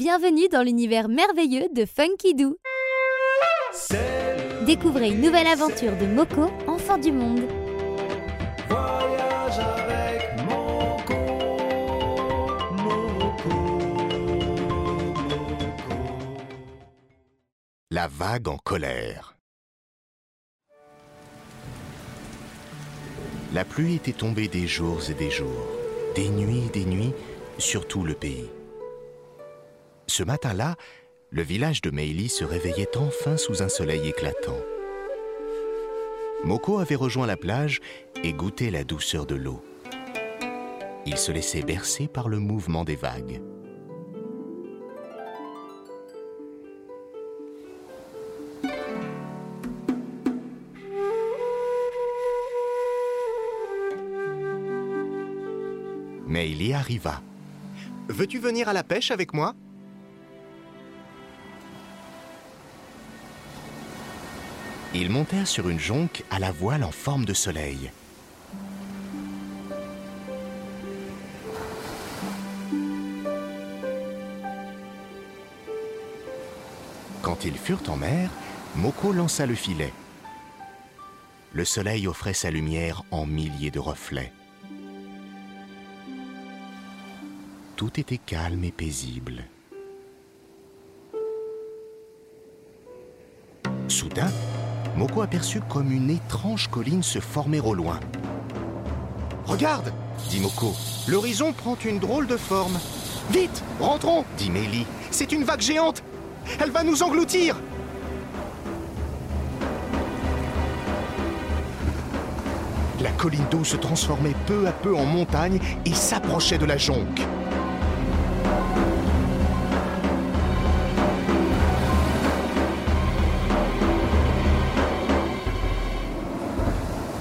Bienvenue dans l'univers merveilleux de Funky Doo. Découvrez une nouvelle aventure de Moko, enfant du monde. Voyage avec Moko, Moko, Moko. La vague en colère. La pluie était tombée des jours et des jours, des nuits et des nuits, sur tout le pays. Ce matin-là, le village de Meili se réveillait enfin sous un soleil éclatant. Moko avait rejoint la plage et goûté la douceur de l'eau. Il se laissait bercer par le mouvement des vagues. Meili arriva. Veux-tu venir à la pêche avec moi? Ils montèrent sur une jonque à la voile en forme de soleil. Quand ils furent en mer, Moko lança le filet. Le soleil offrait sa lumière en milliers de reflets. Tout était calme et paisible. Soudain, Moko aperçut comme une étrange colline se former au loin. Regarde, dit Moko, l'horizon prend une drôle de forme. Vite, rentrons, dit Mélie. C'est une vague géante. Elle va nous engloutir. La colline d'eau se transformait peu à peu en montagne et s'approchait de la jonque.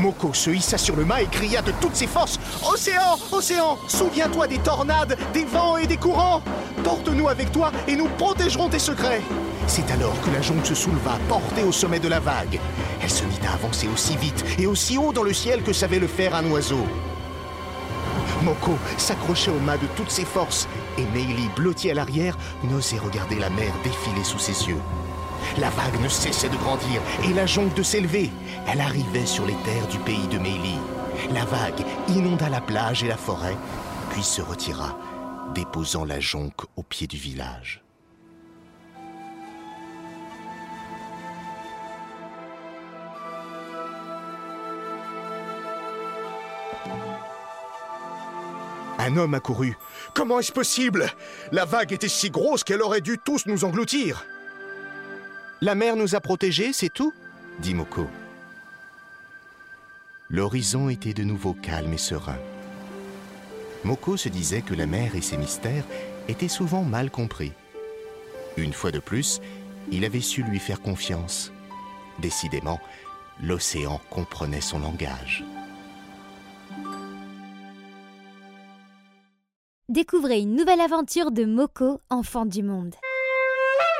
Moko se hissa sur le mât et cria de toutes ses forces Océan, océan, souviens-toi des tornades, des vents et des courants Porte-nous avec toi et nous protégerons tes secrets C'est alors que la jonque se souleva, portée au sommet de la vague. Elle se mit à avancer aussi vite et aussi haut dans le ciel que savait le faire un oiseau. Moko s'accrochait au mât de toutes ses forces et Meili, blotti à l'arrière, n'osait regarder la mer défiler sous ses yeux. La vague ne cessait de grandir et la jonque de s'élever. Elle arrivait sur les terres du pays de Meili. La vague inonda la plage et la forêt, puis se retira, déposant la jonque au pied du village. Un homme accourut. Comment est-ce possible? La vague était si grosse qu'elle aurait dû tous nous engloutir. La mer nous a protégés, c'est tout dit Moko. L'horizon était de nouveau calme et serein. Moko se disait que la mer et ses mystères étaient souvent mal compris. Une fois de plus, il avait su lui faire confiance. Décidément, l'océan comprenait son langage. Découvrez une nouvelle aventure de Moko, enfant du monde.